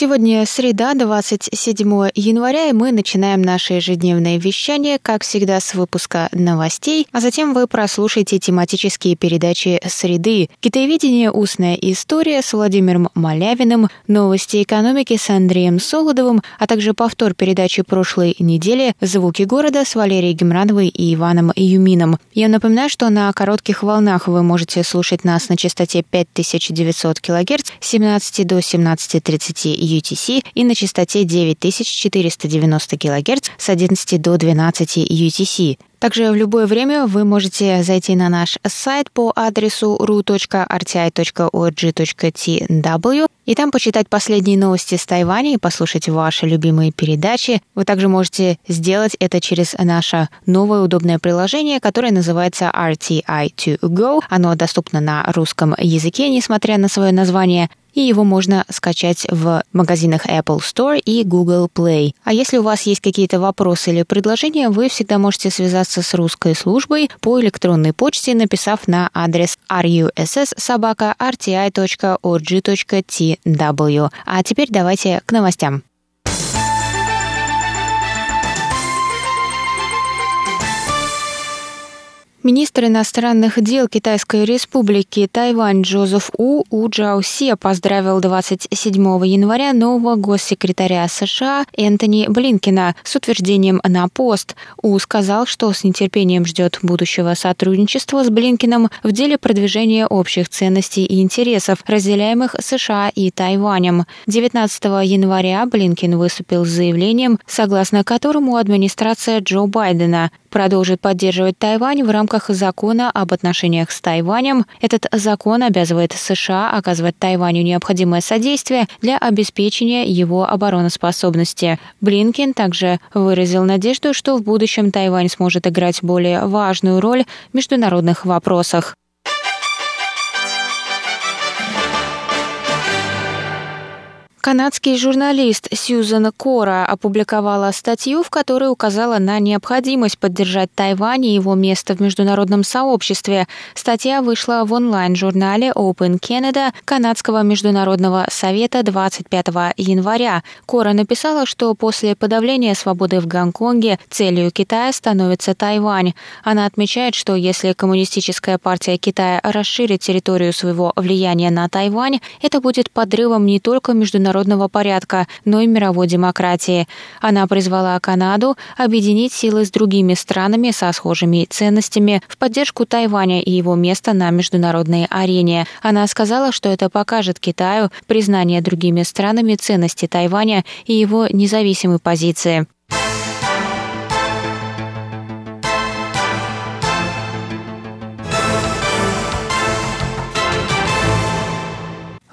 Сегодня среда, 27 января, и мы начинаем наше ежедневное вещание, как всегда, с выпуска новостей, а затем вы прослушаете тематические передачи «Среды», «Китаеведение. Устная история» с Владимиром Малявиным, «Новости экономики» с Андреем Солодовым, а также повтор передачи прошлой недели «Звуки города» с Валерией Гемрановой и Иваном Юмином. Я напоминаю, что на коротких волнах вы можете слушать нас на частоте 5900 кГц с 17 до 17.30 UTC и на частоте 9490 кГц с 11 до 12 UTC. Также в любое время вы можете зайти на наш сайт по адресу ru.rti.org.tw и там почитать последние новости с Тайваня и послушать ваши любимые передачи. Вы также можете сделать это через наше новое удобное приложение, которое называется RTI2Go. Оно доступно на русском языке, несмотря на свое название и его можно скачать в магазинах Apple Store и Google Play. А если у вас есть какие-то вопросы или предложения, вы всегда можете связаться с русской службой по электронной почте, написав на адрес russsobaka.rti.org.tw. А теперь давайте к новостям. Министр иностранных дел Китайской республики Тайвань Джозеф У У Джаосе поздравил 27 января нового госсекретаря США Энтони Блинкина с утверждением на пост. У сказал, что с нетерпением ждет будущего сотрудничества с Блинкиным в деле продвижения общих ценностей и интересов, разделяемых США и Тайванем. 19 января Блинкин выступил с заявлением, согласно которому администрация Джо Байдена продолжит поддерживать Тайвань в рамках закона об отношениях с Тайванем. Этот закон обязывает США оказывать Тайваню необходимое содействие для обеспечения его обороноспособности. Блинкен также выразил надежду, что в будущем Тайвань сможет играть более важную роль в международных вопросах. Канадский журналист Сьюзан Кора опубликовала статью, в которой указала на необходимость поддержать Тайвань и его место в международном сообществе. Статья вышла в онлайн-журнале Open Canada Канадского международного совета 25 января. Кора написала, что после подавления свободы в Гонконге целью Китая становится Тайвань. Она отмечает, что если Коммунистическая партия Китая расширит территорию своего влияния на Тайвань, это будет подрывом не только международного международного порядка, но и мировой демократии. Она призвала Канаду объединить силы с другими странами со схожими ценностями в поддержку Тайваня и его места на международной арене. Она сказала, что это покажет Китаю признание другими странами ценности Тайваня и его независимой позиции.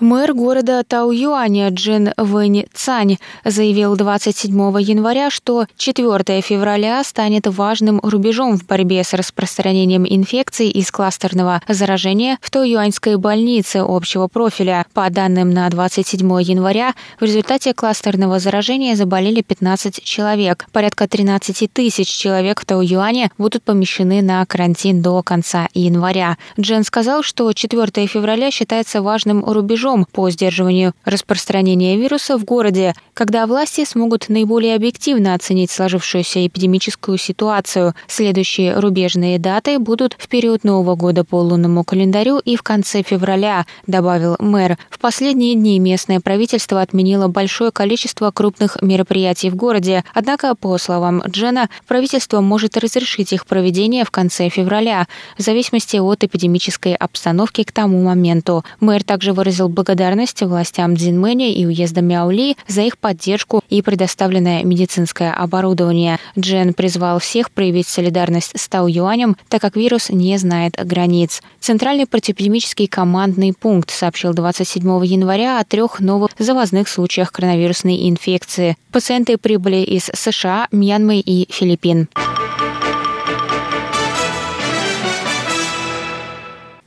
Мэр города Тау-Юаня Джин Вэнь Цань заявил 27 января, что 4 февраля станет важным рубежом в борьбе с распространением инфекций из кластерного заражения в Тау-Юаньской больнице общего профиля. По данным на 27 января, в результате кластерного заражения заболели 15 человек. Порядка 13 тысяч человек в Тау-Юане будут помещены на карантин до конца января. Джин сказал, что 4 февраля считается важным рубежом рубежом по сдерживанию распространения вируса в городе, когда власти смогут наиболее объективно оценить сложившуюся эпидемическую ситуацию. Следующие рубежные даты будут в период Нового года по лунному календарю и в конце февраля, добавил мэр. В последние дни местное правительство отменило большое количество крупных мероприятий в городе, однако, по словам Джена, правительство может разрешить их проведение в конце февраля, в зависимости от эпидемической обстановки к тому моменту. Мэр также выразил благодарность благодарность властям Дзинмэня и уезда Мяули за их поддержку и предоставленное медицинское оборудование. Джен призвал всех проявить солидарность с Тау Юанем, так как вирус не знает границ. Центральный противоэпидемический командный пункт сообщил 27 января о трех новых завозных случаях коронавирусной инфекции. Пациенты прибыли из США, Мьянмы и Филиппин.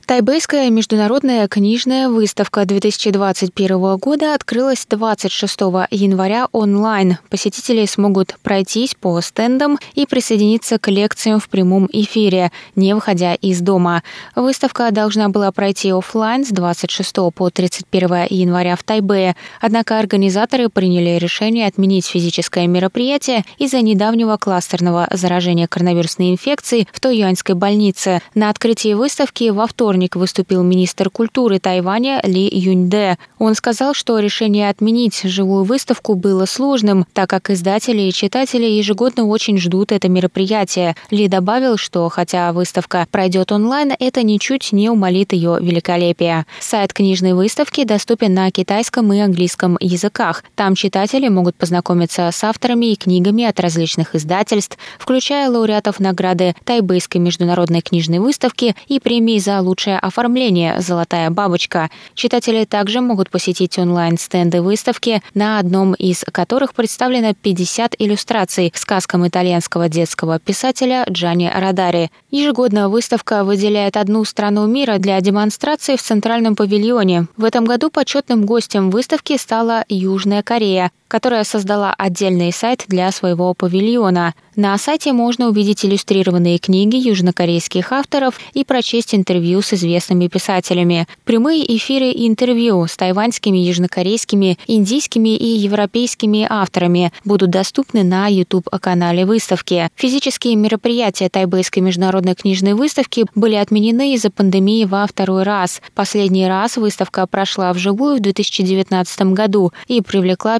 Тайбэйская международная книжная выставка 2021 года открылась 26 января онлайн. Посетители смогут пройтись по стендам и присоединиться к лекциям в прямом эфире, не выходя из дома. Выставка должна была пройти офлайн с 26 по 31 января в Тайбэе, однако организаторы приняли решение отменить физическое мероприятие из-за недавнего кластерного заражения коронавирусной инфекцией в Тойюаньской больнице. На открытии выставки во вторник вторник выступил министр культуры Тайваня Ли Юньде. Он сказал, что решение отменить живую выставку было сложным, так как издатели и читатели ежегодно очень ждут это мероприятие. Ли добавил, что хотя выставка пройдет онлайн, это ничуть не умолит ее великолепие. Сайт книжной выставки доступен на китайском и английском языках. Там читатели могут познакомиться с авторами и книгами от различных издательств, включая лауреатов награды Тайбэйской международной книжной выставки и премии за лучшее лучшее оформление «Золотая бабочка». Читатели также могут посетить онлайн-стенды выставки, на одном из которых представлено 50 иллюстраций к сказкам итальянского детского писателя Джани Радари. Ежегодно выставка выделяет одну страну мира для демонстрации в Центральном павильоне. В этом году почетным гостем выставки стала Южная Корея, которая создала отдельный сайт для своего павильона. На сайте можно увидеть иллюстрированные книги южнокорейских авторов и прочесть интервью с известными писателями. Прямые эфиры интервью с тайваньскими, южнокорейскими, индийскими и европейскими авторами будут доступны на YouTube-канале выставки. Физические мероприятия Тайбэйской международной книжной выставки были отменены из-за пандемии во второй раз. Последний раз выставка прошла вживую в 2019 году и привлекла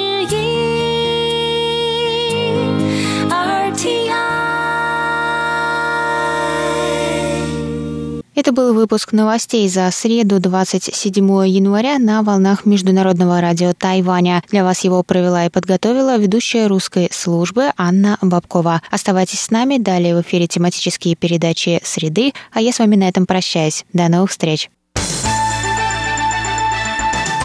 Это был выпуск новостей за среду 27 января на волнах Международного радио Тайваня. Для вас его провела и подготовила ведущая русской службы Анна Бабкова. Оставайтесь с нами, далее в эфире тематические передачи «Среды», а я с вами на этом прощаюсь. До новых встреч!